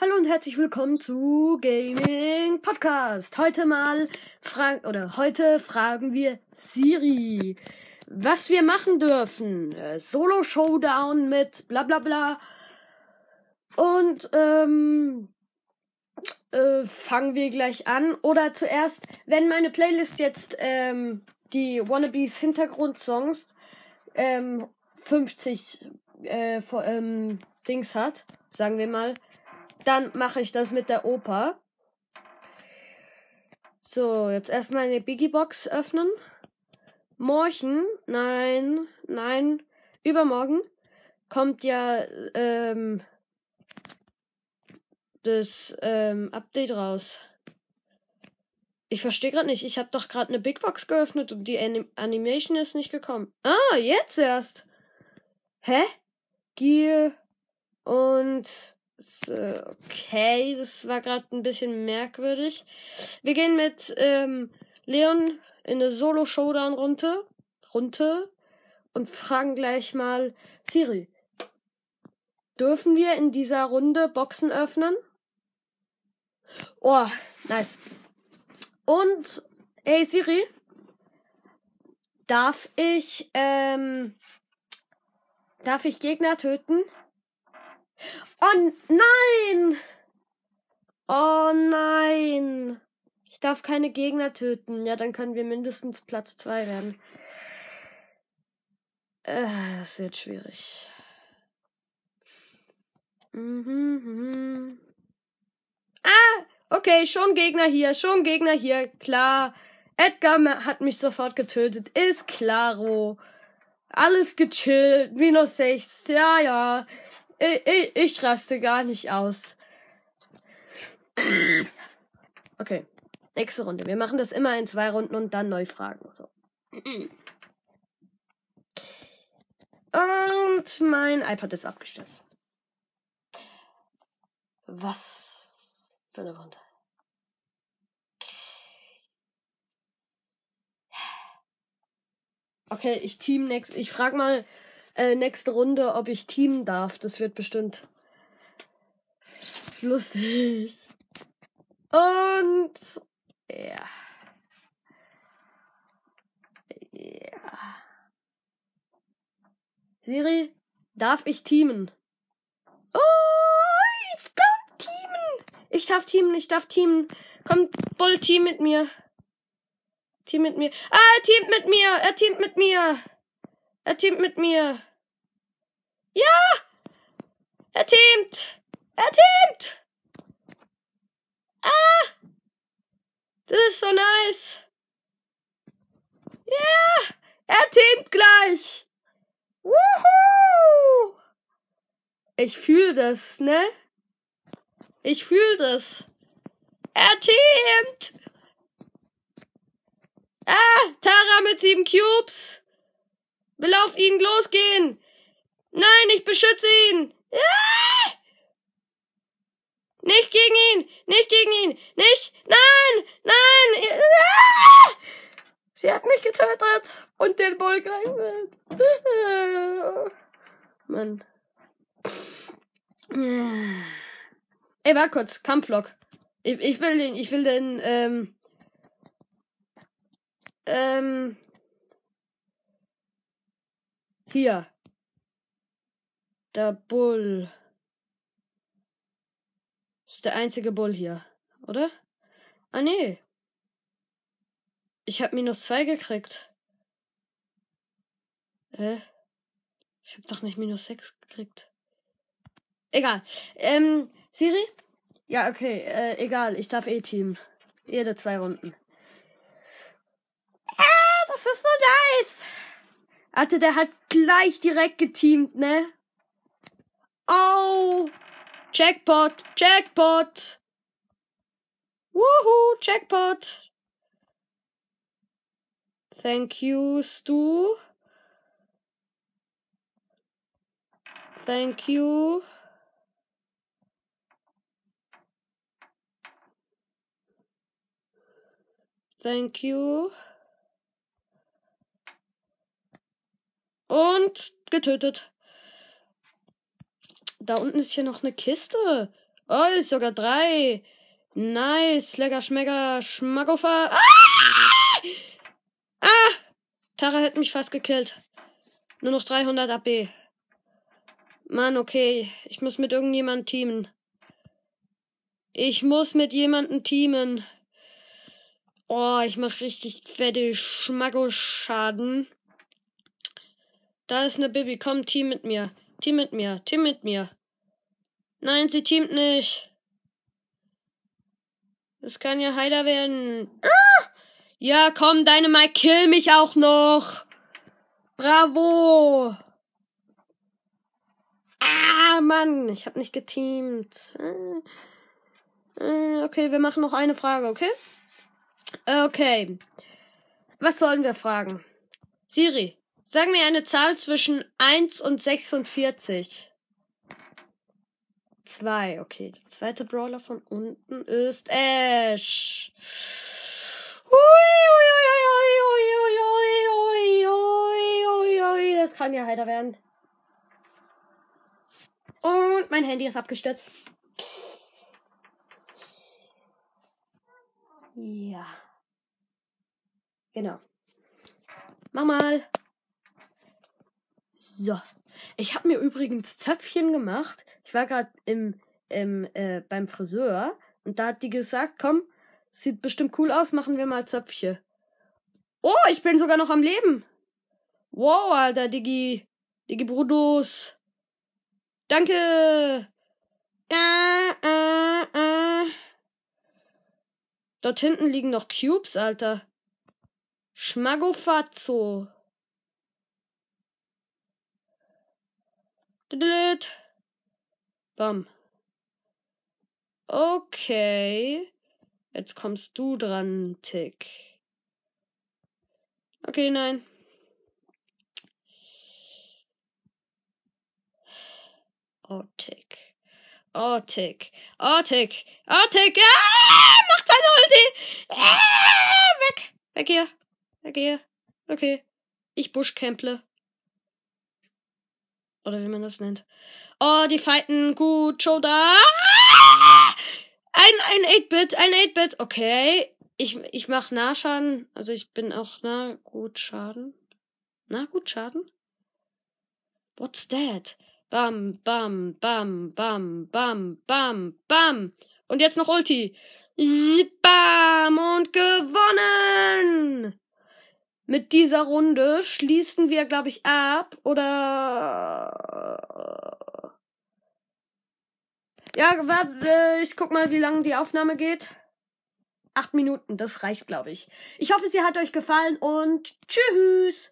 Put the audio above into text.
Hallo und herzlich willkommen zu Gaming Podcast. Heute mal fragen oder heute fragen wir Siri, was wir machen dürfen. Äh, Solo Showdown mit bla bla bla. Und ähm, äh, fangen wir gleich an. Oder zuerst, wenn meine Playlist jetzt ähm, die Wannabes Hintergrundsongs ähm, 50 äh, vor, ähm, Dings hat, sagen wir mal, dann mache ich das mit der Oper. So, jetzt erstmal eine Biggie Box öffnen. Morgen, nein, nein, übermorgen kommt ja ähm, das ähm, Update raus. Ich verstehe gerade nicht. Ich habe doch gerade eine Big Box geöffnet und die Anim Animation ist nicht gekommen. Ah, jetzt erst. Hä? Gear und okay, das war gerade ein bisschen merkwürdig. Wir gehen mit ähm, Leon in eine Solo-Showdown-Runde runter und fragen gleich mal Siri. Dürfen wir in dieser Runde Boxen öffnen? Oh, nice. Und, hey Siri, darf ich, ähm, darf ich Gegner töten? Oh nein! Oh nein! Ich darf keine Gegner töten. Ja, dann können wir mindestens Platz 2 werden. Äh, das wird schwierig. Mhm, mhm. Ah, okay, schon Gegner hier, schon Gegner hier, klar. Edgar hat mich sofort getötet, ist klaro. Alles gechillt, minus 6, ja, ja. Ich, ich, ich raste gar nicht aus. Okay. Nächste Runde. Wir machen das immer in zwei Runden und dann neu fragen. So. Und mein iPad ist abgestürzt. Was für eine Runde. Okay, ich team next. Ich frag mal äh, nächste Runde, ob ich teamen darf. Das wird bestimmt lustig. Und ja. Ja. Siri, darf ich teamen? Oh, ich darf teamen. Ich darf teamen, ich darf teamen. Komm, Bull, team mit mir. Team mit mir. Ah, er teamt mit mir. Er teamt mit mir. Er teamt mit mir. Ja! Er teamt! Er teamt! Ah! Das ist so nice. Ja! Yeah! Er teamt gleich! Wuhu! Ich fühl das, ne? Ich fühl das. Er teamt! Ah, Tara mit sieben Cubes. Will auf ihn losgehen. Nein, ich beschütze ihn. Nicht gegen ihn, nicht gegen ihn, nicht. Nein, nein. Sie hat mich getötet und den Bull gerettet. Mann. Ey, war kurz, Kampflok. Ich, ich will den, ich will den, ähm, ähm, hier. Der Bull. Ist der einzige Bull hier, oder? Ah, nee. Ich hab minus zwei gekriegt. Äh? Ich hab doch nicht minus sechs gekriegt. Egal. Ähm, Siri? Ja, okay, äh, egal. Ich darf eh teamen. Jede zwei Runden. Ah, das ist so nice. Alter, der hat gleich direkt geteamt, ne? Oh! Jackpot! Jackpot! Woohoo! Jackpot! Thank you, Stu. Thank you. Thank you. Und getötet. Da unten ist hier noch eine Kiste. Oh, ist sogar drei. Nice. Lecker, schmecker, schmackofer. Ah! ah! Tara hat mich fast gekillt. Nur noch 300 AB. Mann, okay. Ich muss mit irgendjemandem teamen. Ich muss mit jemandem teamen. Oh, ich mach richtig fette Schmacko-Schaden. Da ist eine Bibi. Komm, Team mit mir. Team mit mir. Team mit mir. Nein, sie teamt nicht. Das kann ja heider werden. Ah! Ja, komm, deine Mike, kill mich auch noch. Bravo. Ah, Mann, ich hab nicht geteamt. Äh, äh, okay, wir machen noch eine Frage, okay? Okay. Was sollen wir fragen? Siri, sag mir eine Zahl zwischen 1 und 46. 2, okay. Der zweite Brawler von unten ist Ash. Das kann ja heiter werden. Und mein Handy ist abgestürzt. Ja. Genau. Mach mal. So. Ich habe mir übrigens Zöpfchen gemacht. Ich war gerade im, im äh, beim Friseur und da hat die gesagt, komm, sieht bestimmt cool aus, machen wir mal Zöpfchen. Oh, ich bin sogar noch am Leben. Wow, Alter, Digi. Digi Brutus. Danke. Äh, äh, äh. Dort hinten liegen noch Cubes, Alter. Schmagofazzo. Bam. Okay. Jetzt kommst du dran, Tick. Okay, nein. Oh, Tick. Oh, Tick. Oh, Tick. Oh, Tick. Ah, macht seine Ulti. Ah, weg. Weg hier. Weg hier. Okay. Ich buschcample. Oder wie man das nennt. Oh, die fighten gut. Shoulder. Ein, ein 8-Bit, ein 8-Bit. Okay. Ich, ich mach Nahschaden. Also ich bin auch nah gut Schaden. Na gut Schaden? What's that? Bam, bam, bam, bam, bam, bam, bam. Und jetzt noch Ulti. Bam und gewonnen. Mit dieser Runde schließen wir, glaube ich, ab. Oder. Ja, warte, ich guck mal, wie lange die Aufnahme geht. Acht Minuten, das reicht, glaube ich. Ich hoffe, sie hat euch gefallen und tschüss.